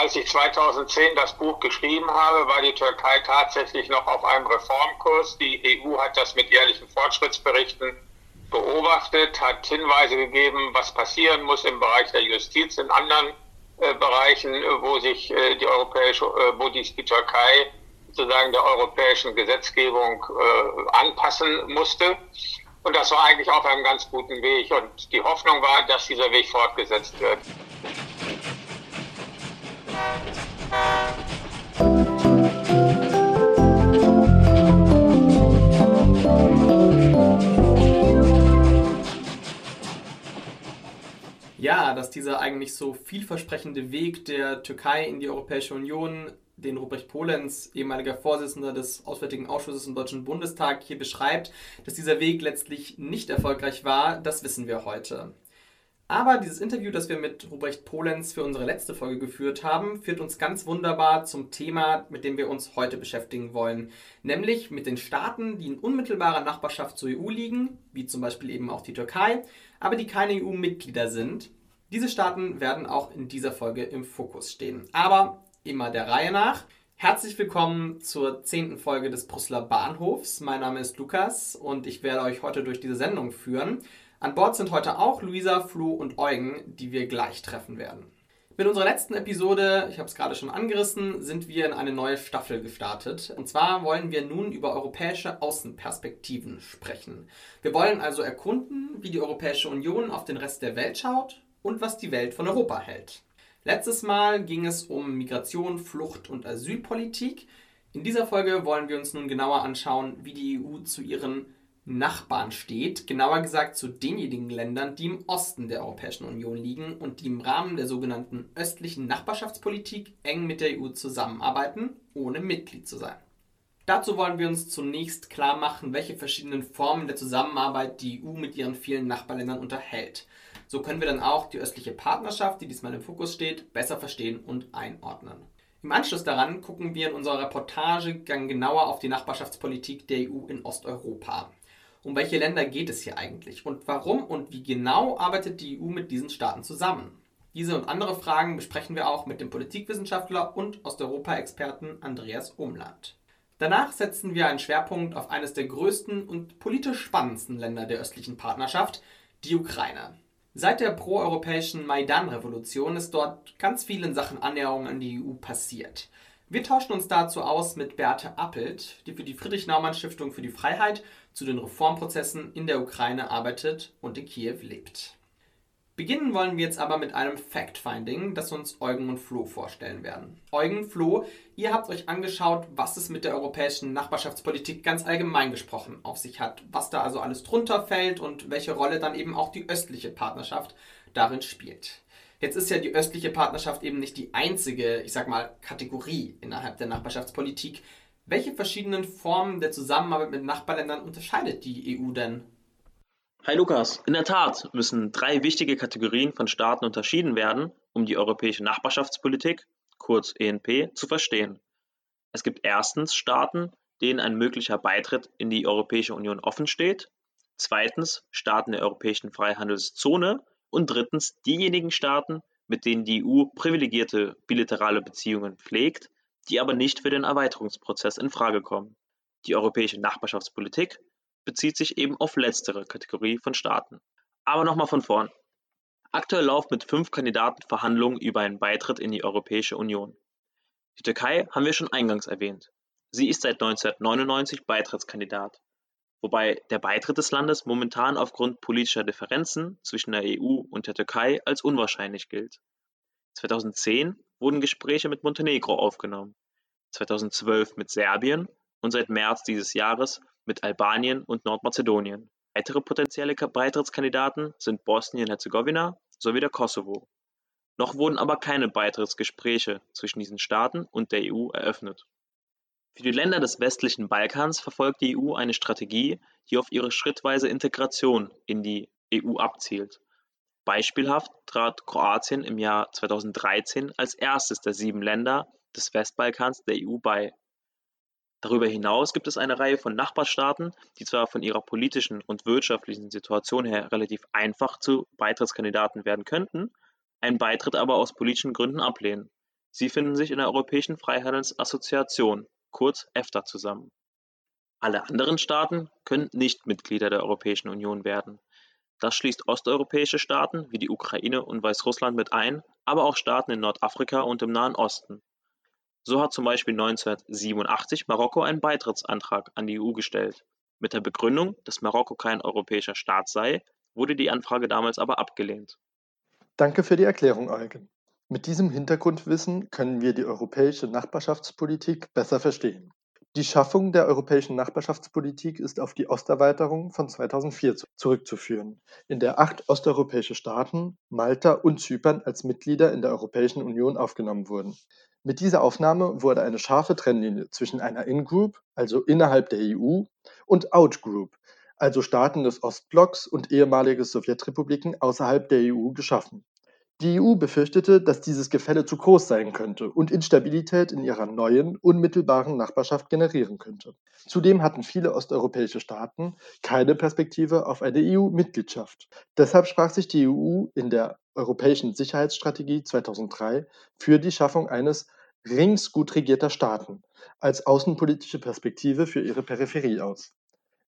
Als ich 2010 das Buch geschrieben habe, war die Türkei tatsächlich noch auf einem Reformkurs. Die EU hat das mit jährlichen Fortschrittsberichten beobachtet, hat Hinweise gegeben, was passieren muss im Bereich der Justiz, in anderen äh, Bereichen, wo sich äh, die europäische, äh, wo die, die Türkei sozusagen der europäischen Gesetzgebung äh, anpassen musste. Und das war eigentlich auf einem ganz guten Weg. Und die Hoffnung war, dass dieser Weg fortgesetzt wird. Ja, dass dieser eigentlich so vielversprechende Weg der Türkei in die Europäische Union, den Ruprecht Polenz, ehemaliger Vorsitzender des Auswärtigen Ausschusses im Deutschen Bundestag, hier beschreibt, dass dieser Weg letztlich nicht erfolgreich war, das wissen wir heute. Aber dieses Interview, das wir mit Ruprecht Polenz für unsere letzte Folge geführt haben, führt uns ganz wunderbar zum Thema, mit dem wir uns heute beschäftigen wollen. Nämlich mit den Staaten, die in unmittelbarer Nachbarschaft zur EU liegen, wie zum Beispiel eben auch die Türkei, aber die keine EU-Mitglieder sind. Diese Staaten werden auch in dieser Folge im Fokus stehen. Aber immer der Reihe nach. Herzlich willkommen zur zehnten Folge des Brüsseler Bahnhofs. Mein Name ist Lukas und ich werde euch heute durch diese Sendung führen. An Bord sind heute auch Luisa, Flo und Eugen, die wir gleich treffen werden. Mit unserer letzten Episode, ich habe es gerade schon angerissen, sind wir in eine neue Staffel gestartet. Und zwar wollen wir nun über europäische Außenperspektiven sprechen. Wir wollen also erkunden, wie die Europäische Union auf den Rest der Welt schaut und was die Welt von Europa hält. Letztes Mal ging es um Migration, Flucht und Asylpolitik. In dieser Folge wollen wir uns nun genauer anschauen, wie die EU zu ihren Nachbarn steht, genauer gesagt zu denjenigen Ländern, die im Osten der Europäischen Union liegen und die im Rahmen der sogenannten östlichen Nachbarschaftspolitik eng mit der EU zusammenarbeiten, ohne Mitglied zu sein. Dazu wollen wir uns zunächst klar machen, welche verschiedenen Formen der Zusammenarbeit die EU mit ihren vielen Nachbarländern unterhält. So können wir dann auch die östliche Partnerschaft, die diesmal im Fokus steht, besser verstehen und einordnen. Im Anschluss daran gucken wir in unserer Reportage genauer auf die Nachbarschaftspolitik der EU in Osteuropa. Um welche Länder geht es hier eigentlich? Und warum und wie genau arbeitet die EU mit diesen Staaten zusammen? Diese und andere Fragen besprechen wir auch mit dem Politikwissenschaftler und Osteuropa-Experten Andreas Umland. Danach setzen wir einen Schwerpunkt auf eines der größten und politisch spannendsten Länder der östlichen Partnerschaft, die Ukraine. Seit der proeuropäischen Maidan-Revolution ist dort ganz viel in Sachen Annäherung an die EU passiert. Wir tauschen uns dazu aus mit Beate Appelt, die für die Friedrich-Naumann-Stiftung für die Freiheit zu den Reformprozessen in der Ukraine arbeitet und in Kiew lebt. Beginnen wollen wir jetzt aber mit einem Fact-Finding, das uns Eugen und Flo vorstellen werden. Eugen, Flo, ihr habt euch angeschaut, was es mit der europäischen Nachbarschaftspolitik ganz allgemein gesprochen auf sich hat, was da also alles drunter fällt und welche Rolle dann eben auch die östliche Partnerschaft darin spielt. Jetzt ist ja die östliche Partnerschaft eben nicht die einzige, ich sag mal, Kategorie innerhalb der Nachbarschaftspolitik. Welche verschiedenen Formen der Zusammenarbeit mit Nachbarländern unterscheidet die EU denn? Hi Lukas, in der Tat müssen drei wichtige Kategorien von Staaten unterschieden werden, um die europäische Nachbarschaftspolitik, kurz ENP, zu verstehen. Es gibt erstens Staaten, denen ein möglicher Beitritt in die Europäische Union offen steht, zweitens Staaten der Europäischen Freihandelszone und drittens diejenigen Staaten, mit denen die EU privilegierte bilaterale Beziehungen pflegt, die aber nicht für den Erweiterungsprozess in Frage kommen. Die europäische Nachbarschaftspolitik bezieht sich eben auf letztere Kategorie von Staaten. Aber nochmal von vorn. Aktuell laufen mit fünf Kandidaten Verhandlungen über einen Beitritt in die Europäische Union. Die Türkei haben wir schon eingangs erwähnt. Sie ist seit 1999 Beitrittskandidat wobei der Beitritt des Landes momentan aufgrund politischer Differenzen zwischen der EU und der Türkei als unwahrscheinlich gilt. 2010 wurden Gespräche mit Montenegro aufgenommen, 2012 mit Serbien und seit März dieses Jahres mit Albanien und Nordmazedonien. Weitere potenzielle Beitrittskandidaten sind Bosnien-Herzegowina sowie der Kosovo. Noch wurden aber keine Beitrittsgespräche zwischen diesen Staaten und der EU eröffnet. Für die Länder des westlichen Balkans verfolgt die EU eine Strategie, die auf ihre schrittweise Integration in die EU abzielt. Beispielhaft trat Kroatien im Jahr 2013 als erstes der sieben Länder des Westbalkans der EU bei. Darüber hinaus gibt es eine Reihe von Nachbarstaaten, die zwar von ihrer politischen und wirtschaftlichen Situation her relativ einfach zu Beitrittskandidaten werden könnten, einen Beitritt aber aus politischen Gründen ablehnen. Sie finden sich in der Europäischen Freihandelsassoziation, kurz EFTA, zusammen. Alle anderen Staaten können nicht Mitglieder der Europäischen Union werden. Das schließt osteuropäische Staaten wie die Ukraine und Weißrussland mit ein, aber auch Staaten in Nordafrika und im Nahen Osten. So hat zum Beispiel 1987 Marokko einen Beitrittsantrag an die EU gestellt. Mit der Begründung, dass Marokko kein europäischer Staat sei, wurde die Anfrage damals aber abgelehnt. Danke für die Erklärung, Eugen. Mit diesem Hintergrundwissen können wir die europäische Nachbarschaftspolitik besser verstehen. Die Schaffung der europäischen Nachbarschaftspolitik ist auf die Osterweiterung von 2004 zurückzuführen, in der acht osteuropäische Staaten, Malta und Zypern als Mitglieder in der Europäischen Union aufgenommen wurden. Mit dieser Aufnahme wurde eine scharfe Trennlinie zwischen einer In-Group, also innerhalb der EU, und Out-Group, also Staaten des Ostblocks und ehemalige Sowjetrepubliken außerhalb der EU geschaffen die EU befürchtete, dass dieses Gefälle zu groß sein könnte und Instabilität in ihrer neuen, unmittelbaren Nachbarschaft generieren könnte. Zudem hatten viele osteuropäische Staaten keine Perspektive auf eine EU-Mitgliedschaft. Deshalb sprach sich die EU in der Europäischen Sicherheitsstrategie 2003 für die Schaffung eines Rings gut regierter Staaten als außenpolitische Perspektive für ihre Peripherie aus.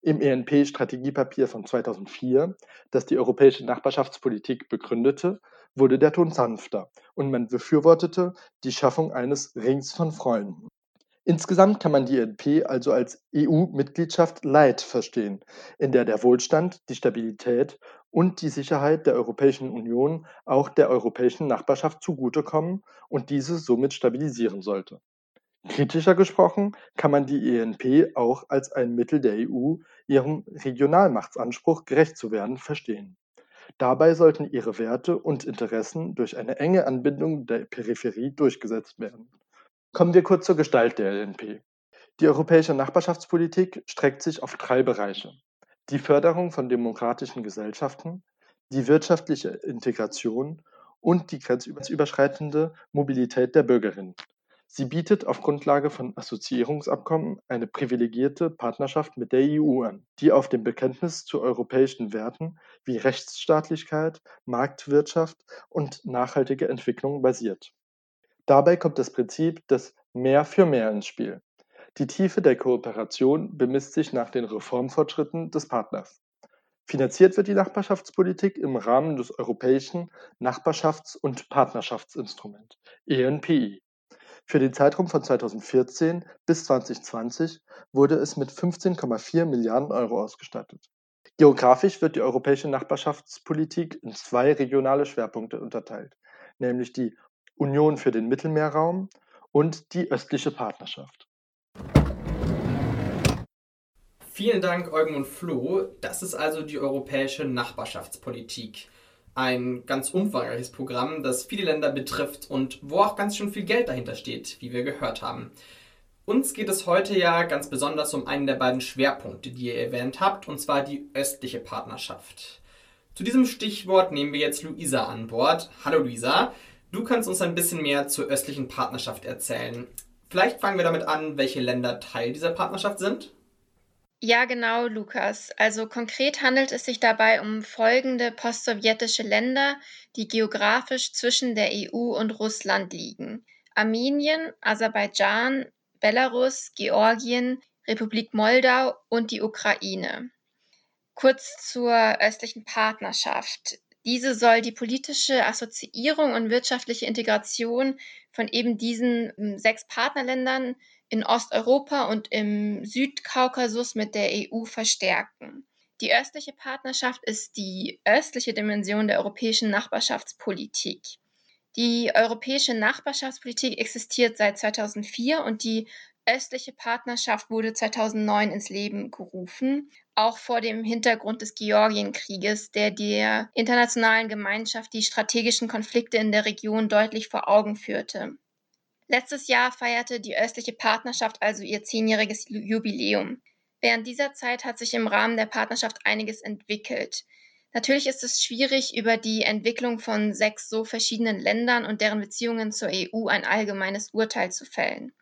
Im ENP-Strategiepapier von 2004, das die europäische Nachbarschaftspolitik begründete, wurde der Ton sanfter und man befürwortete die Schaffung eines Rings von Freunden. Insgesamt kann man die ENP also als EU-Mitgliedschaft Light verstehen, in der der Wohlstand, die Stabilität und die Sicherheit der Europäischen Union auch der europäischen Nachbarschaft zugutekommen und diese somit stabilisieren sollte. Kritischer gesprochen kann man die ENP auch als ein Mittel der EU, ihrem Regionalmachtsanspruch gerecht zu werden, verstehen. Dabei sollten ihre Werte und Interessen durch eine enge Anbindung der Peripherie durchgesetzt werden. Kommen wir kurz zur Gestalt der ENP. Die europäische Nachbarschaftspolitik streckt sich auf drei Bereiche. Die Förderung von demokratischen Gesellschaften, die wirtschaftliche Integration und die grenzüberschreitende Mobilität der Bürgerinnen. Sie bietet auf Grundlage von Assoziierungsabkommen eine privilegierte Partnerschaft mit der EU an, die auf dem Bekenntnis zu europäischen Werten wie Rechtsstaatlichkeit, Marktwirtschaft und nachhaltige Entwicklung basiert. Dabei kommt das Prinzip des Mehr für Mehr ins Spiel. Die Tiefe der Kooperation bemisst sich nach den Reformfortschritten des Partners. Finanziert wird die Nachbarschaftspolitik im Rahmen des Europäischen Nachbarschafts- und Partnerschaftsinstrument ENPI für den Zeitraum von 2014 bis 2020 wurde es mit 15,4 Milliarden Euro ausgestattet. Geografisch wird die europäische Nachbarschaftspolitik in zwei regionale Schwerpunkte unterteilt, nämlich die Union für den Mittelmeerraum und die östliche Partnerschaft. Vielen Dank, Eugen und Flo. Das ist also die europäische Nachbarschaftspolitik ein ganz umfangreiches Programm, das viele Länder betrifft und wo auch ganz schön viel Geld dahinter steht, wie wir gehört haben. Uns geht es heute ja ganz besonders um einen der beiden Schwerpunkte, die ihr erwähnt habt, und zwar die östliche Partnerschaft. Zu diesem Stichwort nehmen wir jetzt Luisa an Bord. Hallo Luisa, du kannst uns ein bisschen mehr zur östlichen Partnerschaft erzählen. Vielleicht fangen wir damit an, welche Länder Teil dieser Partnerschaft sind? Ja, genau, Lukas. Also konkret handelt es sich dabei um folgende postsowjetische Länder, die geografisch zwischen der EU und Russland liegen. Armenien, Aserbaidschan, Belarus, Georgien, Republik Moldau und die Ukraine. Kurz zur östlichen Partnerschaft. Diese soll die politische Assoziierung und wirtschaftliche Integration von eben diesen hm, sechs Partnerländern in Osteuropa und im Südkaukasus mit der EU verstärken. Die östliche Partnerschaft ist die östliche Dimension der europäischen Nachbarschaftspolitik. Die europäische Nachbarschaftspolitik existiert seit 2004 und die östliche Partnerschaft wurde 2009 ins Leben gerufen, auch vor dem Hintergrund des Georgienkrieges, der der internationalen Gemeinschaft die strategischen Konflikte in der Region deutlich vor Augen führte. Letztes Jahr feierte die östliche Partnerschaft also ihr zehnjähriges Jubiläum. Während dieser Zeit hat sich im Rahmen der Partnerschaft einiges entwickelt. Natürlich ist es schwierig, über die Entwicklung von sechs so verschiedenen Ländern und deren Beziehungen zur EU ein allgemeines Urteil zu fällen.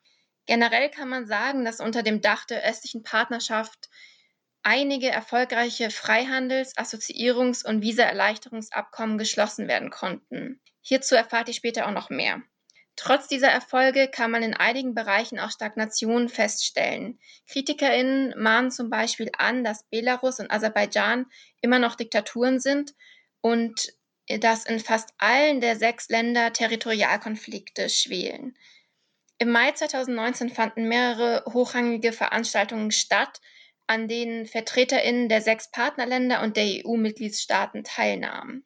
Generell kann man sagen, dass unter dem Dach der östlichen Partnerschaft einige erfolgreiche Freihandels-, Assoziierungs- und Visaerleichterungsabkommen geschlossen werden konnten. Hierzu erfahrt ihr später auch noch mehr. Trotz dieser Erfolge kann man in einigen Bereichen auch Stagnation feststellen. KritikerInnen mahnen zum Beispiel an, dass Belarus und Aserbaidschan immer noch Diktaturen sind und dass in fast allen der sechs Länder Territorialkonflikte schwelen. Im Mai 2019 fanden mehrere hochrangige Veranstaltungen statt, an denen VertreterInnen der sechs Partnerländer und der EU-Mitgliedstaaten teilnahmen.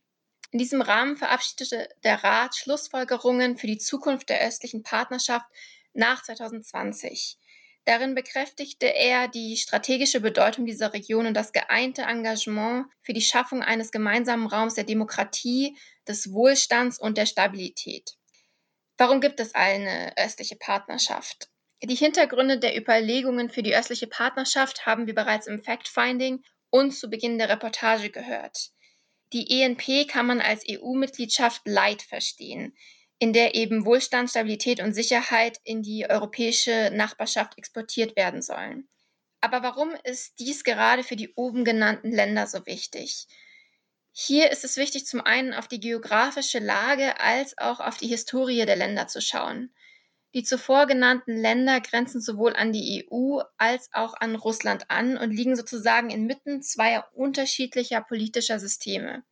In diesem Rahmen verabschiedete der Rat Schlussfolgerungen für die Zukunft der östlichen Partnerschaft nach 2020. Darin bekräftigte er die strategische Bedeutung dieser Region und das geeinte Engagement für die Schaffung eines gemeinsamen Raums der Demokratie, des Wohlstands und der Stabilität. Warum gibt es eine östliche Partnerschaft? Die Hintergründe der Überlegungen für die östliche Partnerschaft haben wir bereits im Fact-Finding und zu Beginn der Reportage gehört. Die ENP kann man als EU-Mitgliedschaft Light verstehen, in der eben Wohlstand, Stabilität und Sicherheit in die europäische Nachbarschaft exportiert werden sollen. Aber warum ist dies gerade für die oben genannten Länder so wichtig? Hier ist es wichtig, zum einen auf die geografische Lage als auch auf die Historie der Länder zu schauen. Die zuvor genannten Länder grenzen sowohl an die EU als auch an Russland an und liegen sozusagen inmitten zweier unterschiedlicher politischer Systeme.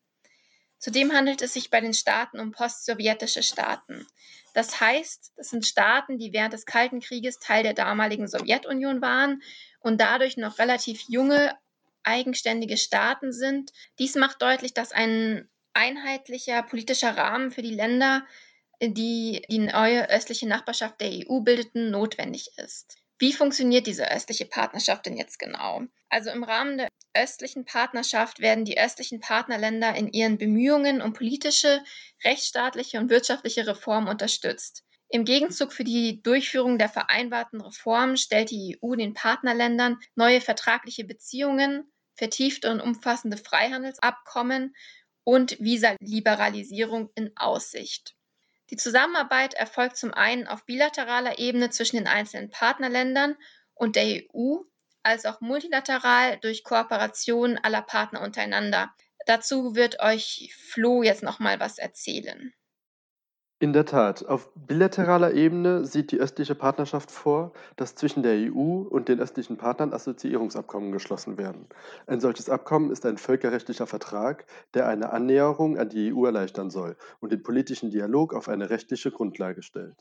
Zudem handelt es sich bei den Staaten um postsowjetische Staaten. Das heißt, das sind Staaten, die während des Kalten Krieges Teil der damaligen Sowjetunion waren und dadurch noch relativ junge, eigenständige Staaten sind. Dies macht deutlich, dass ein einheitlicher politischer Rahmen für die Länder, die die neue östliche Nachbarschaft der EU bildeten, notwendig ist. Wie funktioniert diese östliche Partnerschaft denn jetzt genau? Also im Rahmen der östlichen Partnerschaft werden die östlichen Partnerländer in ihren Bemühungen um politische, rechtsstaatliche und wirtschaftliche Reformen unterstützt. Im Gegenzug für die Durchführung der vereinbarten Reformen stellt die EU den Partnerländern neue vertragliche Beziehungen vertiefte und umfassende Freihandelsabkommen und Visaliberalisierung in Aussicht. Die Zusammenarbeit erfolgt zum einen auf bilateraler Ebene zwischen den einzelnen Partnerländern und der EU, als auch multilateral durch Kooperation aller Partner untereinander. Dazu wird euch Flo jetzt noch mal was erzählen. In der Tat, auf bilateraler Ebene sieht die östliche Partnerschaft vor, dass zwischen der EU und den östlichen Partnern Assoziierungsabkommen geschlossen werden. Ein solches Abkommen ist ein völkerrechtlicher Vertrag, der eine Annäherung an die EU erleichtern soll und den politischen Dialog auf eine rechtliche Grundlage stellt.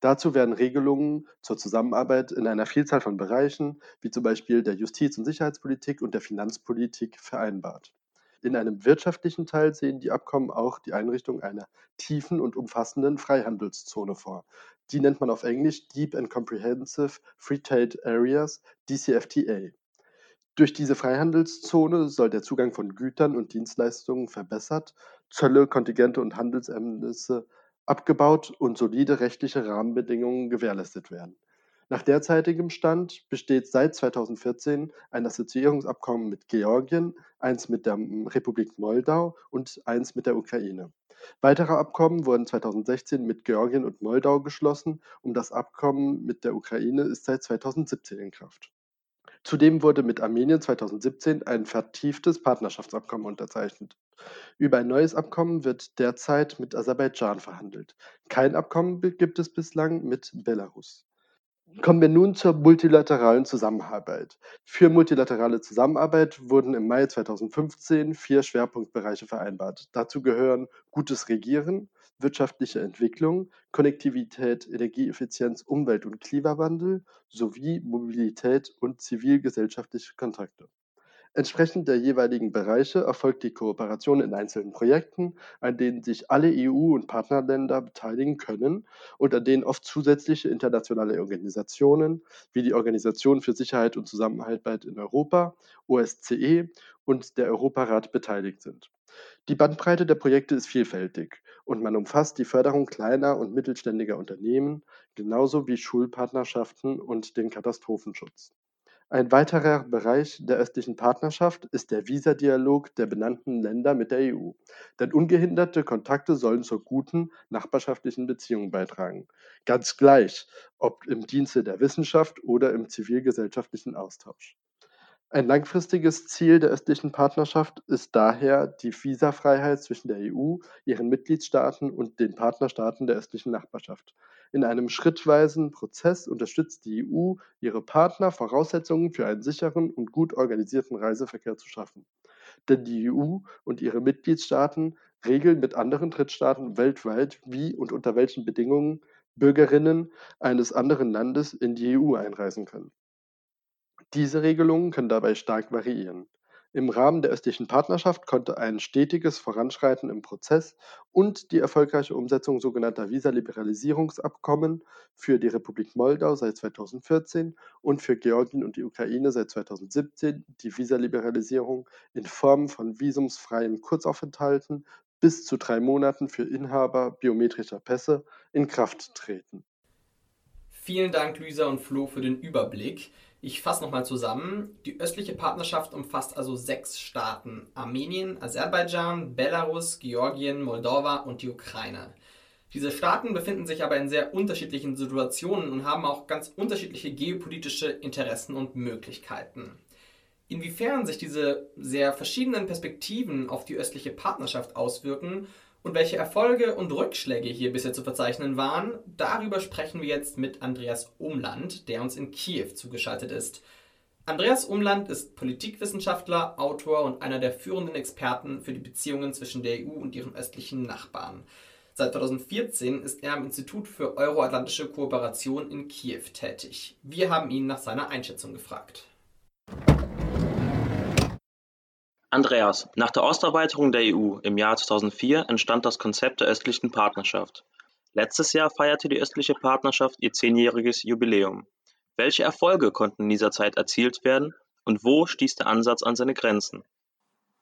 Dazu werden Regelungen zur Zusammenarbeit in einer Vielzahl von Bereichen, wie zum Beispiel der Justiz- und Sicherheitspolitik und der Finanzpolitik, vereinbart. In einem wirtschaftlichen Teil sehen die Abkommen auch die Einrichtung einer tiefen und umfassenden Freihandelszone vor. Die nennt man auf Englisch Deep and Comprehensive Free Trade Areas, DCFTA. Durch diese Freihandelszone soll der Zugang von Gütern und Dienstleistungen verbessert, Zölle, Kontingente und Handelshemmnisse abgebaut und solide rechtliche Rahmenbedingungen gewährleistet werden. Nach derzeitigem Stand besteht seit 2014 ein Assoziierungsabkommen mit Georgien, eins mit der Republik Moldau und eins mit der Ukraine. Weitere Abkommen wurden 2016 mit Georgien und Moldau geschlossen und das Abkommen mit der Ukraine ist seit 2017 in Kraft. Zudem wurde mit Armenien 2017 ein vertieftes Partnerschaftsabkommen unterzeichnet. Über ein neues Abkommen wird derzeit mit Aserbaidschan verhandelt. Kein Abkommen gibt es bislang mit Belarus. Kommen wir nun zur multilateralen Zusammenarbeit. Für multilaterale Zusammenarbeit wurden im Mai 2015 vier Schwerpunktbereiche vereinbart. Dazu gehören gutes Regieren, wirtschaftliche Entwicklung, Konnektivität, Energieeffizienz, Umwelt- und Klimawandel sowie Mobilität und zivilgesellschaftliche Kontakte. Entsprechend der jeweiligen Bereiche erfolgt die Kooperation in einzelnen Projekten, an denen sich alle EU- und Partnerländer beteiligen können und an denen oft zusätzliche internationale Organisationen wie die Organisation für Sicherheit und Zusammenarbeit in Europa, OSCE und der Europarat beteiligt sind. Die Bandbreite der Projekte ist vielfältig und man umfasst die Förderung kleiner und mittelständiger Unternehmen genauso wie Schulpartnerschaften und den Katastrophenschutz. Ein weiterer Bereich der östlichen Partnerschaft ist der Visadialog der benannten Länder mit der EU, denn ungehinderte Kontakte sollen zur guten nachbarschaftlichen Beziehung beitragen, ganz gleich, ob im Dienste der Wissenschaft oder im zivilgesellschaftlichen Austausch. Ein langfristiges Ziel der östlichen Partnerschaft ist daher die Visafreiheit zwischen der EU, ihren Mitgliedstaaten und den Partnerstaaten der östlichen Nachbarschaft. In einem schrittweisen Prozess unterstützt die EU ihre Partner, Voraussetzungen für einen sicheren und gut organisierten Reiseverkehr zu schaffen. Denn die EU und ihre Mitgliedstaaten regeln mit anderen Drittstaaten weltweit, wie und unter welchen Bedingungen Bürgerinnen eines anderen Landes in die EU einreisen können. Diese Regelungen können dabei stark variieren. Im Rahmen der östlichen Partnerschaft konnte ein stetiges Voranschreiten im Prozess und die erfolgreiche Umsetzung sogenannter Visaliberalisierungsabkommen für die Republik Moldau seit 2014 und für Georgien und die Ukraine seit 2017 die Visaliberalisierung in Form von visumsfreien Kurzaufenthalten bis zu drei Monaten für Inhaber biometrischer Pässe in Kraft treten. Vielen Dank, Luisa und Flo, für den Überblick. Ich fasse nochmal zusammen. Die östliche Partnerschaft umfasst also sechs Staaten. Armenien, Aserbaidschan, Belarus, Georgien, Moldova und die Ukraine. Diese Staaten befinden sich aber in sehr unterschiedlichen Situationen und haben auch ganz unterschiedliche geopolitische Interessen und Möglichkeiten. Inwiefern sich diese sehr verschiedenen Perspektiven auf die östliche Partnerschaft auswirken und welche Erfolge und Rückschläge hier bisher zu verzeichnen waren, darüber sprechen wir jetzt mit Andreas Umland, der uns in Kiew zugeschaltet ist. Andreas Umland ist Politikwissenschaftler, Autor und einer der führenden Experten für die Beziehungen zwischen der EU und ihren östlichen Nachbarn. Seit 2014 ist er am Institut für Euroatlantische Kooperation in Kiew tätig. Wir haben ihn nach seiner Einschätzung gefragt. Andreas, nach der Osterweiterung der EU im Jahr 2004 entstand das Konzept der östlichen Partnerschaft. Letztes Jahr feierte die östliche Partnerschaft ihr zehnjähriges Jubiläum. Welche Erfolge konnten in dieser Zeit erzielt werden und wo stieß der Ansatz an seine Grenzen?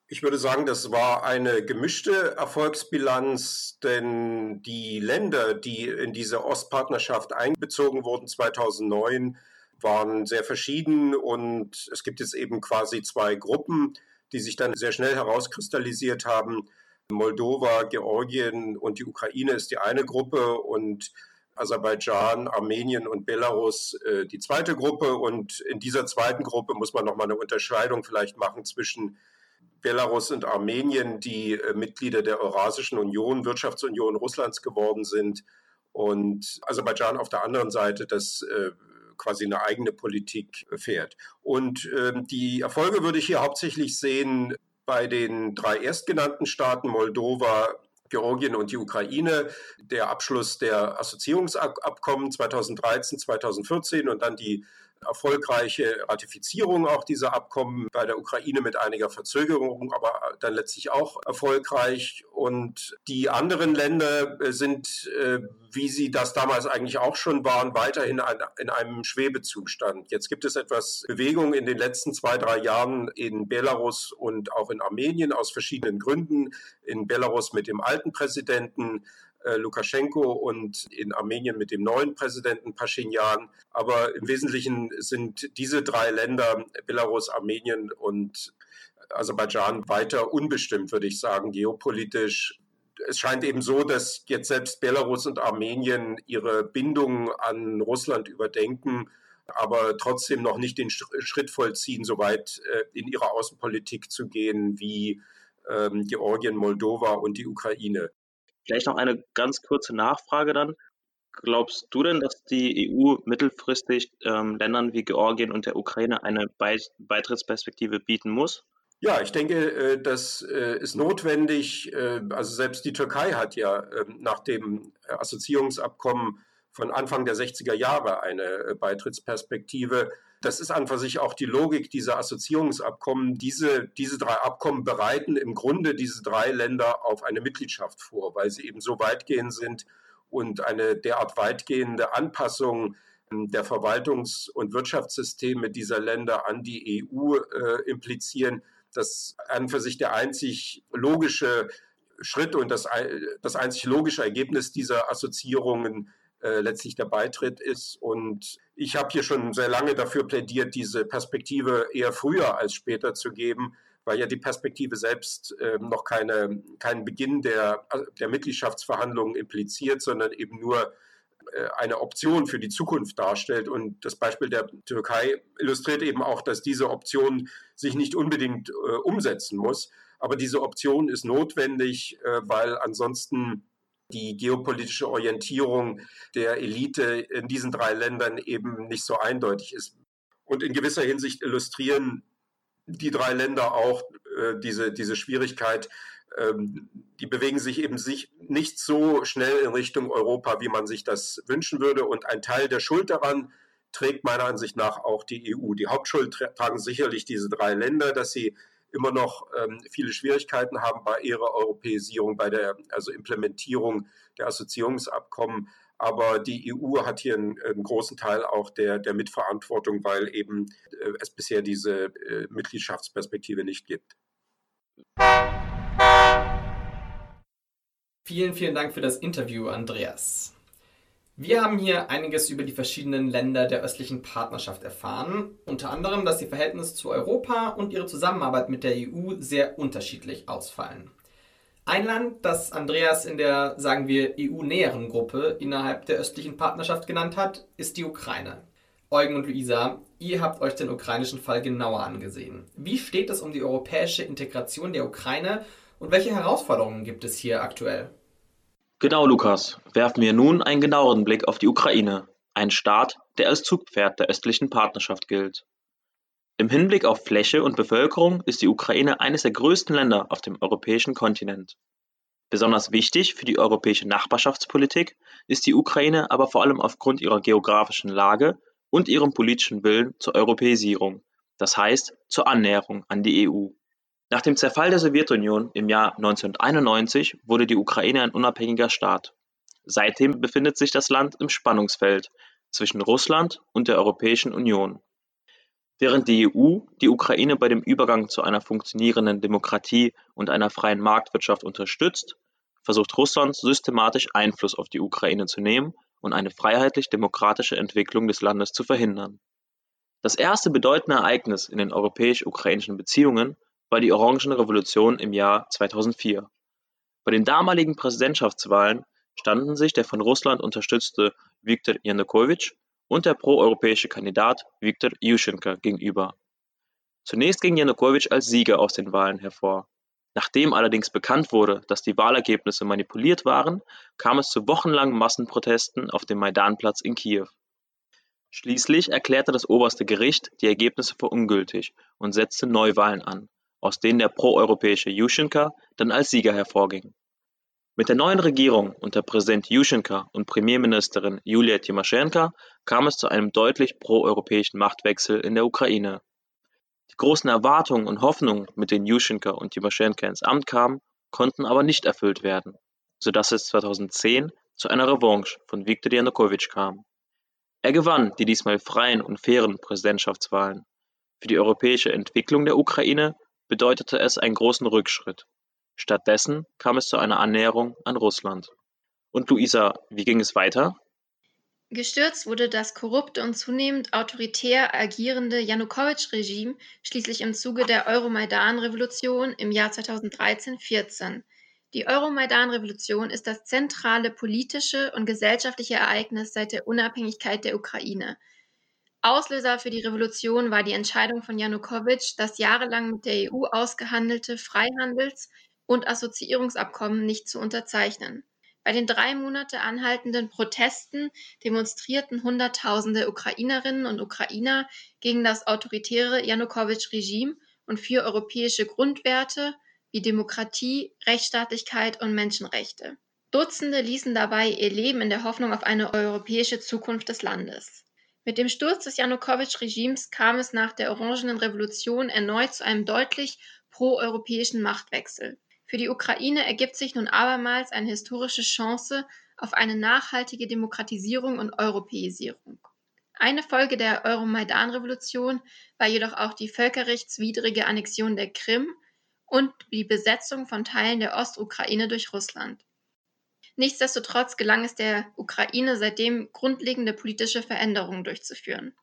Ich würde sagen, das war eine gemischte Erfolgsbilanz, denn die Länder, die in diese Ostpartnerschaft einbezogen wurden 2009, waren sehr verschieden und es gibt jetzt eben quasi zwei Gruppen die sich dann sehr schnell herauskristallisiert haben. Moldova, Georgien und die Ukraine ist die eine Gruppe und Aserbaidschan, Armenien und Belarus äh, die zweite Gruppe. Und in dieser zweiten Gruppe muss man nochmal eine Unterscheidung vielleicht machen zwischen Belarus und Armenien, die äh, Mitglieder der Eurasischen Union, Wirtschaftsunion Russlands geworden sind. Und Aserbaidschan auf der anderen Seite, das äh, quasi eine eigene Politik fährt. Und ähm, die Erfolge würde ich hier hauptsächlich sehen bei den drei erstgenannten Staaten, Moldova, Georgien und die Ukraine, der Abschluss der Assoziierungsabkommen 2013, 2014 und dann die erfolgreiche Ratifizierung auch dieser Abkommen bei der Ukraine mit einiger Verzögerung, aber dann letztlich auch erfolgreich. Und die anderen Länder sind, äh, wie sie das damals eigentlich auch schon waren, weiterhin in einem Schwebezustand. Jetzt gibt es etwas Bewegung in den letzten zwei, drei Jahren in Belarus und auch in Armenien aus verschiedenen Gründen. In Belarus mit dem alten Präsidenten, äh, Lukaschenko und in Armenien mit dem neuen Präsidenten Pashinyan. Aber im Wesentlichen sind diese drei Länder, Belarus, Armenien und Aserbaidschan, weiter unbestimmt, würde ich sagen, geopolitisch. Es scheint eben so, dass jetzt selbst Belarus und Armenien ihre Bindung an Russland überdenken aber trotzdem noch nicht den Schritt vollziehen, so weit äh, in ihrer Außenpolitik zu gehen wie ähm, Georgien, Moldova und die Ukraine. Vielleicht noch eine ganz kurze Nachfrage dann. Glaubst du denn, dass die EU mittelfristig ähm, Ländern wie Georgien und der Ukraine eine Be Beitrittsperspektive bieten muss? Ja, ich denke, äh, das äh, ist notwendig. Äh, also selbst die Türkei hat ja ähm, nach dem Assoziierungsabkommen von Anfang der 60er Jahre eine Beitrittsperspektive. Das ist an für sich auch die Logik dieser Assoziierungsabkommen. Diese, diese drei Abkommen bereiten im Grunde diese drei Länder auf eine Mitgliedschaft vor, weil sie eben so weitgehend sind und eine derart weitgehende Anpassung ähm, der Verwaltungs- und Wirtschaftssysteme dieser Länder an die EU äh, implizieren, dass an für sich der einzig logische Schritt und das, das einzig logische Ergebnis dieser Assoziierungen äh, letztlich der Beitritt ist. Und ich habe hier schon sehr lange dafür plädiert, diese Perspektive eher früher als später zu geben, weil ja die Perspektive selbst äh, noch keine, keinen Beginn der, der Mitgliedschaftsverhandlungen impliziert, sondern eben nur äh, eine Option für die Zukunft darstellt. Und das Beispiel der Türkei illustriert eben auch, dass diese Option sich nicht unbedingt äh, umsetzen muss. Aber diese Option ist notwendig, äh, weil ansonsten die geopolitische Orientierung der Elite in diesen drei Ländern eben nicht so eindeutig ist. Und in gewisser Hinsicht illustrieren die drei Länder auch äh, diese, diese Schwierigkeit, ähm, die bewegen sich eben sich nicht so schnell in Richtung Europa, wie man sich das wünschen würde. Und ein Teil der Schuld daran trägt meiner Ansicht nach auch die EU. Die Hauptschuld tragen sicherlich diese drei Länder, dass sie immer noch ähm, viele Schwierigkeiten haben bei ihrer Europäisierung, bei der also Implementierung der Assoziierungsabkommen. Aber die EU hat hier einen, einen großen Teil auch der, der Mitverantwortung, weil eben äh, es bisher diese äh, Mitgliedschaftsperspektive nicht gibt. Vielen, vielen Dank für das Interview, Andreas. Wir haben hier einiges über die verschiedenen Länder der östlichen Partnerschaft erfahren, unter anderem, dass die Verhältnisse zu Europa und ihre Zusammenarbeit mit der EU sehr unterschiedlich ausfallen. Ein Land, das Andreas in der, sagen wir, EU-näheren Gruppe innerhalb der östlichen Partnerschaft genannt hat, ist die Ukraine. Eugen und Luisa, ihr habt euch den ukrainischen Fall genauer angesehen. Wie steht es um die europäische Integration der Ukraine und welche Herausforderungen gibt es hier aktuell? Genau, Lukas. Werfen wir nun einen genaueren Blick auf die Ukraine, ein Staat, der als Zugpferd der östlichen Partnerschaft gilt. Im Hinblick auf Fläche und Bevölkerung ist die Ukraine eines der größten Länder auf dem europäischen Kontinent. Besonders wichtig für die europäische Nachbarschaftspolitik ist die Ukraine aber vor allem aufgrund ihrer geografischen Lage und ihrem politischen Willen zur Europäisierung, das heißt zur Annäherung an die EU. Nach dem Zerfall der Sowjetunion im Jahr 1991 wurde die Ukraine ein unabhängiger Staat. Seitdem befindet sich das Land im Spannungsfeld zwischen Russland und der Europäischen Union. Während die EU die Ukraine bei dem Übergang zu einer funktionierenden Demokratie und einer freien Marktwirtschaft unterstützt, versucht Russland systematisch Einfluss auf die Ukraine zu nehmen und eine freiheitlich-demokratische Entwicklung des Landes zu verhindern. Das erste bedeutende Ereignis in den europäisch-ukrainischen Beziehungen war die Orangenrevolution im Jahr 2004. Bei den damaligen Präsidentschaftswahlen standen sich der von Russland unterstützte Viktor Janukowitsch und der proeuropäische Kandidat Viktor Juschenka gegenüber. Zunächst ging Janukowitsch als Sieger aus den Wahlen hervor. Nachdem allerdings bekannt wurde, dass die Wahlergebnisse manipuliert waren, kam es zu wochenlangen Massenprotesten auf dem Maidanplatz in Kiew. Schließlich erklärte das oberste Gericht die Ergebnisse für ungültig und setzte Neuwahlen an aus denen der proeuropäische Juschenka dann als Sieger hervorging. Mit der neuen Regierung unter Präsident Juschenka und Premierministerin Julia Timoschenka kam es zu einem deutlich proeuropäischen Machtwechsel in der Ukraine. Die großen Erwartungen und Hoffnungen, mit denen Juschenka und Timoschenka ins Amt kamen, konnten aber nicht erfüllt werden, sodass es 2010 zu einer Revanche von Viktor Janukowitsch kam. Er gewann die diesmal freien und fairen Präsidentschaftswahlen. Für die europäische Entwicklung der Ukraine bedeutete es einen großen Rückschritt. Stattdessen kam es zu einer Annäherung an Russland. Und Luisa, wie ging es weiter? Gestürzt wurde das korrupte und zunehmend autoritär agierende Janukowitsch-Regime schließlich im Zuge der Euromaidan-Revolution im Jahr 2013-14. Die Euromaidan-Revolution ist das zentrale politische und gesellschaftliche Ereignis seit der Unabhängigkeit der Ukraine. Auslöser für die Revolution war die Entscheidung von Janukowitsch, das jahrelang mit der EU ausgehandelte Freihandels- und Assoziierungsabkommen nicht zu unterzeichnen. Bei den drei Monate anhaltenden Protesten demonstrierten Hunderttausende Ukrainerinnen und Ukrainer gegen das autoritäre Janukowitsch-Regime und für europäische Grundwerte wie Demokratie, Rechtsstaatlichkeit und Menschenrechte. Dutzende ließen dabei ihr Leben in der Hoffnung auf eine europäische Zukunft des Landes. Mit dem Sturz des Janukowitsch-Regimes kam es nach der Orangenen Revolution erneut zu einem deutlich proeuropäischen Machtwechsel. Für die Ukraine ergibt sich nun abermals eine historische Chance auf eine nachhaltige Demokratisierung und Europäisierung. Eine Folge der Euromaidan-Revolution war jedoch auch die völkerrechtswidrige Annexion der Krim und die Besetzung von Teilen der Ostukraine durch Russland. Nichtsdestotrotz gelang es der Ukraine seitdem, grundlegende politische Veränderungen durchzuführen.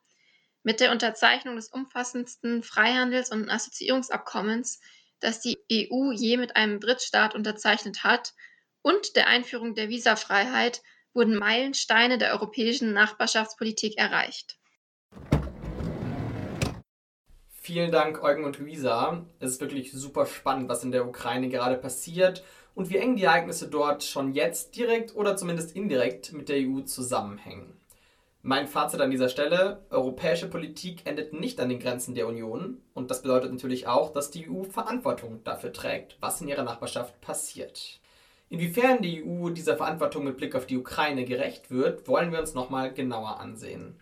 Mit der Unterzeichnung des umfassendsten Freihandels- und Assoziierungsabkommens, das die EU je mit einem Drittstaat unterzeichnet hat, und der Einführung der Visafreiheit wurden Meilensteine der europäischen Nachbarschaftspolitik erreicht. Vielen Dank, Eugen und Luisa. Es ist wirklich super spannend, was in der Ukraine gerade passiert und wie eng die Ereignisse dort schon jetzt direkt oder zumindest indirekt mit der EU zusammenhängen. Mein Fazit an dieser Stelle, europäische Politik endet nicht an den Grenzen der Union und das bedeutet natürlich auch, dass die EU Verantwortung dafür trägt, was in ihrer Nachbarschaft passiert. Inwiefern die EU dieser Verantwortung mit Blick auf die Ukraine gerecht wird, wollen wir uns nochmal genauer ansehen.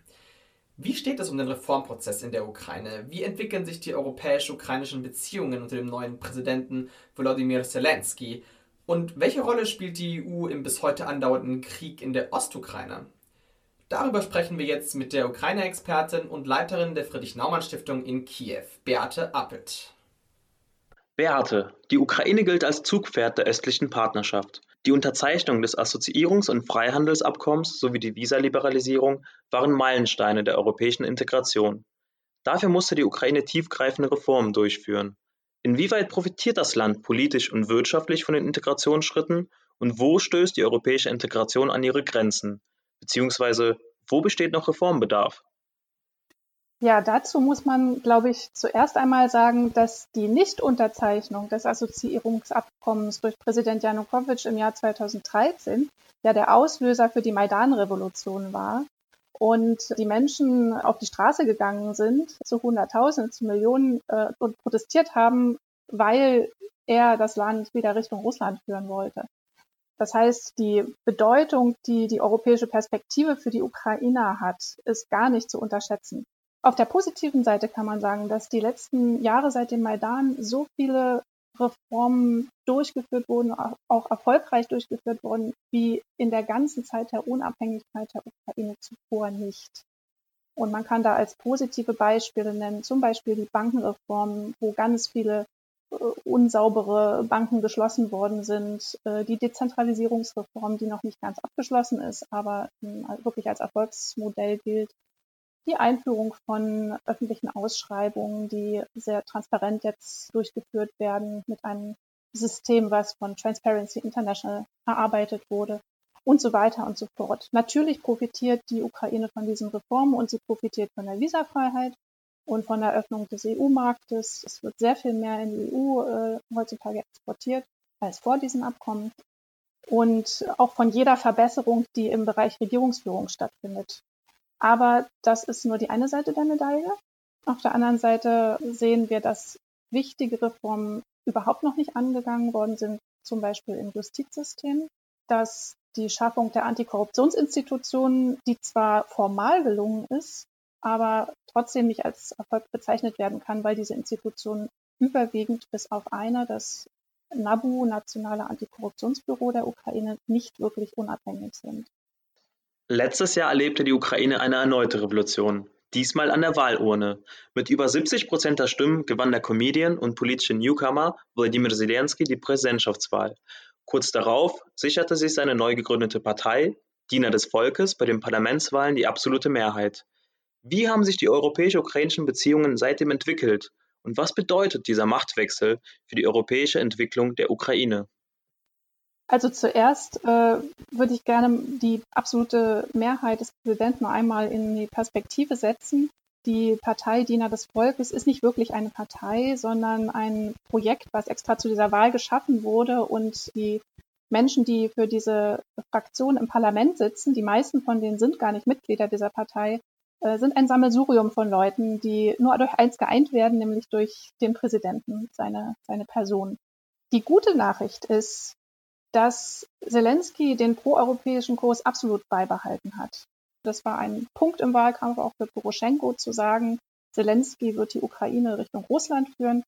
Wie steht es um den Reformprozess in der Ukraine? Wie entwickeln sich die europäisch-ukrainischen Beziehungen unter dem neuen Präsidenten Volodymyr Zelensky? Und welche Rolle spielt die EU im bis heute andauernden Krieg in der Ostukraine? Darüber sprechen wir jetzt mit der Ukraine-Expertin und Leiterin der Friedrich-Naumann-Stiftung in Kiew, Beate Appelt. Beate, die Ukraine gilt als Zugpferd der östlichen Partnerschaft. Die Unterzeichnung des Assoziierungs- und Freihandelsabkommens sowie die Visaliberalisierung waren Meilensteine der europäischen Integration. Dafür musste die Ukraine tiefgreifende Reformen durchführen. Inwieweit profitiert das Land politisch und wirtschaftlich von den Integrationsschritten und wo stößt die europäische Integration an ihre Grenzen? Beziehungsweise, wo besteht noch Reformbedarf? Ja, dazu muss man, glaube ich, zuerst einmal sagen, dass die Nichtunterzeichnung des Assoziierungsabkommens durch Präsident Janukowitsch im Jahr 2013 ja der Auslöser für die Maidan-Revolution war und die Menschen auf die Straße gegangen sind, zu Hunderttausenden, zu Millionen äh, und protestiert haben, weil er das Land wieder Richtung Russland führen wollte. Das heißt, die Bedeutung, die die europäische Perspektive für die Ukrainer hat, ist gar nicht zu unterschätzen. Auf der positiven Seite kann man sagen, dass die letzten Jahre seit dem Maidan so viele Reformen durchgeführt wurden, auch erfolgreich durchgeführt wurden, wie in der ganzen Zeit der Unabhängigkeit der Ukraine zuvor nicht. Und man kann da als positive Beispiele nennen, zum Beispiel die Bankenreform, wo ganz viele unsaubere Banken geschlossen worden sind, äh, die Dezentralisierungsreform, die noch nicht ganz abgeschlossen ist, aber ähm, wirklich als Erfolgsmodell gilt, die Einführung von öffentlichen Ausschreibungen, die sehr transparent jetzt durchgeführt werden mit einem System, was von Transparency International erarbeitet wurde und so weiter und so fort. Natürlich profitiert die Ukraine von diesen Reformen und sie profitiert von der Visafreiheit und von der Öffnung des EU-Marktes. Es wird sehr viel mehr in die EU äh, heutzutage exportiert als vor diesem Abkommen und auch von jeder Verbesserung, die im Bereich Regierungsführung stattfindet. Aber das ist nur die eine Seite der Medaille. Auf der anderen Seite sehen wir, dass wichtige Reformen überhaupt noch nicht angegangen worden sind, zum Beispiel im Justizsystem, dass die Schaffung der Antikorruptionsinstitutionen, die zwar formal gelungen ist, aber trotzdem nicht als Erfolg bezeichnet werden kann, weil diese Institutionen überwiegend bis auf eine, das NABU, Nationale Antikorruptionsbüro der Ukraine, nicht wirklich unabhängig sind. Letztes Jahr erlebte die Ukraine eine erneute Revolution, diesmal an der Wahlurne. Mit über 70 Prozent der Stimmen gewann der Comedian und politische Newcomer Wladimir Zelensky die Präsidentschaftswahl. Kurz darauf sicherte sich seine neu gegründete Partei, Diener des Volkes, bei den Parlamentswahlen die absolute Mehrheit. Wie haben sich die europäisch-ukrainischen Beziehungen seitdem entwickelt und was bedeutet dieser Machtwechsel für die europäische Entwicklung der Ukraine? Also zuerst äh, würde ich gerne die absolute Mehrheit des Präsidenten einmal in die Perspektive setzen. Die Partei Diener des Volkes ist nicht wirklich eine Partei, sondern ein Projekt, was extra zu dieser Wahl geschaffen wurde und die Menschen, die für diese Fraktion im Parlament sitzen, die meisten von denen sind gar nicht Mitglieder dieser Partei, äh, sind ein Sammelsurium von Leuten, die nur durch eins geeint werden, nämlich durch den Präsidenten, seine, seine Person. Die gute Nachricht ist, dass Zelensky den proeuropäischen Kurs absolut beibehalten hat. Das war ein Punkt im Wahlkampf auch für Poroschenko zu sagen, Zelensky wird die Ukraine Richtung Russland führen.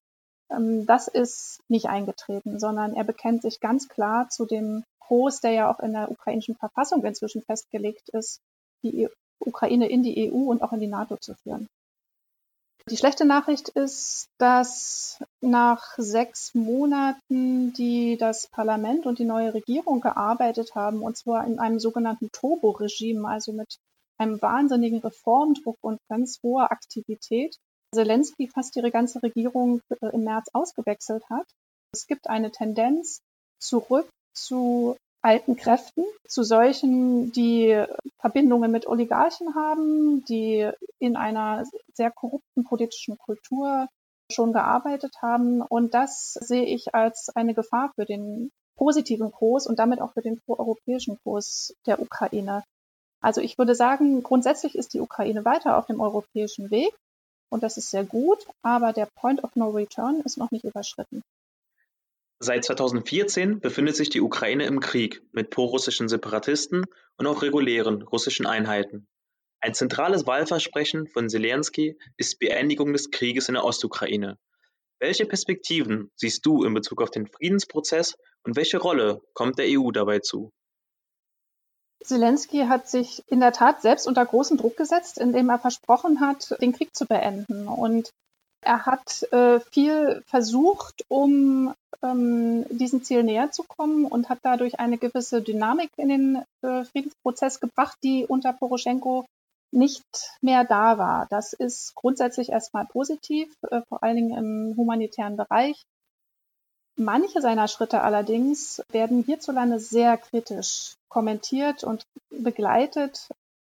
Ähm, das ist nicht eingetreten, sondern er bekennt sich ganz klar zu dem Kurs, der ja auch in der ukrainischen Verfassung inzwischen festgelegt ist, die Ukraine in die EU und auch in die NATO zu führen. Die schlechte Nachricht ist, dass nach sechs Monaten, die das Parlament und die neue Regierung gearbeitet haben, und zwar in einem sogenannten Turbo-Regime, also mit einem wahnsinnigen Reformdruck und ganz hoher Aktivität, Zelensky fast ihre ganze Regierung im März ausgewechselt hat. Es gibt eine Tendenz zurück zu alten Kräften zu solchen, die Verbindungen mit Oligarchen haben, die in einer sehr korrupten politischen Kultur schon gearbeitet haben. Und das sehe ich als eine Gefahr für den positiven Kurs und damit auch für den proeuropäischen Kurs der Ukraine. Also ich würde sagen, grundsätzlich ist die Ukraine weiter auf dem europäischen Weg und das ist sehr gut, aber der Point of No Return ist noch nicht überschritten. Seit 2014 befindet sich die Ukraine im Krieg mit prorussischen Separatisten und auch regulären russischen Einheiten. Ein zentrales Wahlversprechen von Zelensky ist Beendigung des Krieges in der Ostukraine. Welche Perspektiven siehst du in Bezug auf den Friedensprozess und welche Rolle kommt der EU dabei zu? Zelensky hat sich in der Tat selbst unter großen Druck gesetzt, indem er versprochen hat, den Krieg zu beenden. Und er hat äh, viel versucht, um ähm, diesem Ziel näher zu kommen und hat dadurch eine gewisse Dynamik in den äh, Friedensprozess gebracht, die unter Poroschenko nicht mehr da war. Das ist grundsätzlich erstmal positiv, äh, vor allen Dingen im humanitären Bereich. Manche seiner Schritte allerdings werden hierzulande sehr kritisch kommentiert und begleitet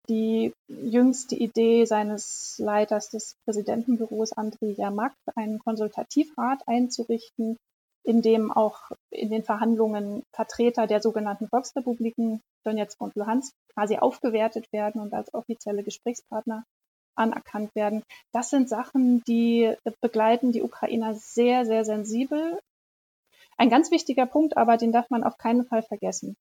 die jüngste Idee seines Leiters des Präsidentenbüros, Andriy Yermak, einen Konsultativrat einzurichten, in dem auch in den Verhandlungen Vertreter der sogenannten Volksrepubliken Donetsk und Luhansk quasi aufgewertet werden und als offizielle Gesprächspartner anerkannt werden. Das sind Sachen, die begleiten die Ukrainer sehr, sehr sensibel. Ein ganz wichtiger Punkt aber, den darf man auf keinen Fall vergessen.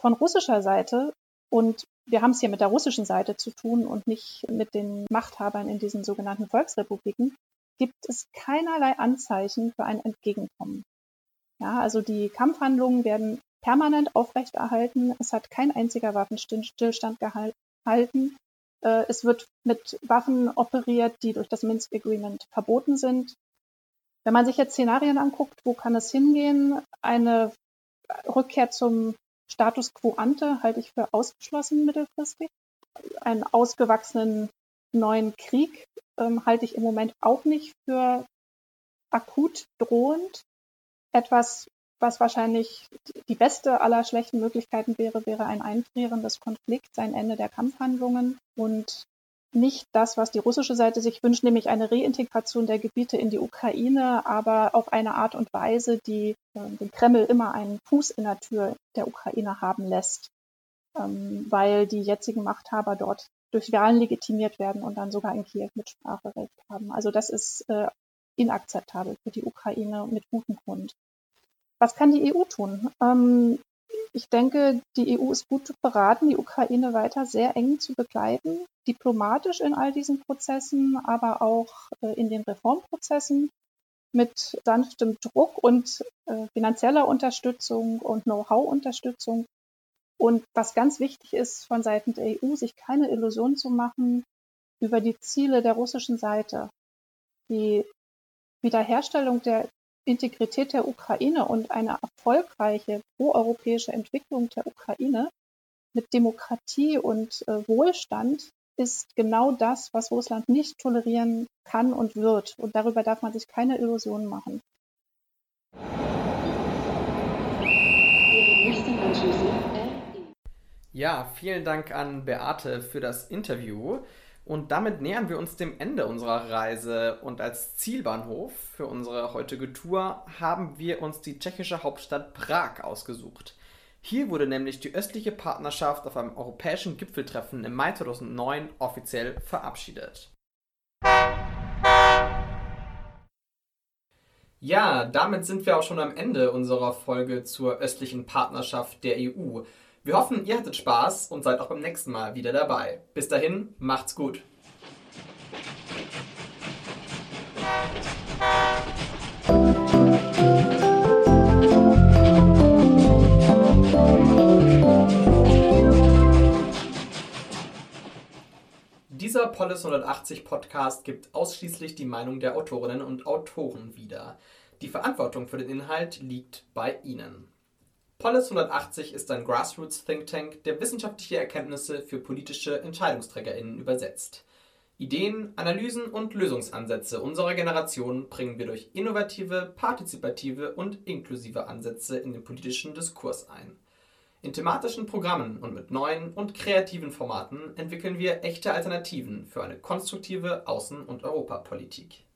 Von russischer Seite und wir haben es hier mit der russischen Seite zu tun und nicht mit den Machthabern in diesen sogenannten Volksrepubliken, gibt es keinerlei Anzeichen für ein Entgegenkommen. Ja, also die Kampfhandlungen werden permanent aufrechterhalten. Es hat kein einziger Waffenstillstand gehalten. Äh, es wird mit Waffen operiert, die durch das Minsk Agreement verboten sind. Wenn man sich jetzt Szenarien anguckt, wo kann es hingehen? Eine Rückkehr zum Status quo ante halte ich für ausgeschlossen mittelfristig. Einen ausgewachsenen neuen Krieg ähm, halte ich im Moment auch nicht für akut drohend. Etwas, was wahrscheinlich die beste aller schlechten Möglichkeiten wäre, wäre ein Einfrieren des Konflikts, ein Ende der Kampfhandlungen und nicht das, was die russische Seite sich wünscht, nämlich eine Reintegration der Gebiete in die Ukraine, aber auf eine Art und Weise, die äh, den Kreml immer einen Fuß in der Tür der Ukraine haben lässt, ähm, weil die jetzigen Machthaber dort durch Wahlen legitimiert werden und dann sogar in Kiew Mitspracherecht haben. Also das ist äh, inakzeptabel für die Ukraine mit gutem Grund. Was kann die EU tun? Ähm, ich denke, die EU ist gut beraten, die Ukraine weiter sehr eng zu begleiten, diplomatisch in all diesen Prozessen, aber auch äh, in den Reformprozessen mit sanftem Druck und äh, finanzieller Unterstützung und Know-how-Unterstützung. Und was ganz wichtig ist von Seiten der EU, sich keine Illusion zu machen über die Ziele der russischen Seite. Die Wiederherstellung der Integrität der Ukraine und eine erfolgreiche proeuropäische Entwicklung der Ukraine mit Demokratie und äh, Wohlstand ist genau das, was Russland nicht tolerieren kann und wird. Und darüber darf man sich keine Illusionen machen. Ja, vielen Dank an Beate für das Interview. Und damit nähern wir uns dem Ende unserer Reise und als Zielbahnhof für unsere heutige Tour haben wir uns die tschechische Hauptstadt Prag ausgesucht. Hier wurde nämlich die östliche Partnerschaft auf einem europäischen Gipfeltreffen im Mai 2009 offiziell verabschiedet. Ja, damit sind wir auch schon am Ende unserer Folge zur östlichen Partnerschaft der EU. Wir hoffen, ihr hattet Spaß und seid auch beim nächsten Mal wieder dabei. Bis dahin, macht's gut. Dieser Polis 180 Podcast gibt ausschließlich die Meinung der Autorinnen und Autoren wieder. Die Verantwortung für den Inhalt liegt bei Ihnen. Polis 180 ist ein Grassroots Think Tank, der wissenschaftliche Erkenntnisse für politische EntscheidungsträgerInnen übersetzt. Ideen, Analysen und Lösungsansätze unserer Generation bringen wir durch innovative, partizipative und inklusive Ansätze in den politischen Diskurs ein. In thematischen Programmen und mit neuen und kreativen Formaten entwickeln wir echte Alternativen für eine konstruktive Außen- und Europapolitik.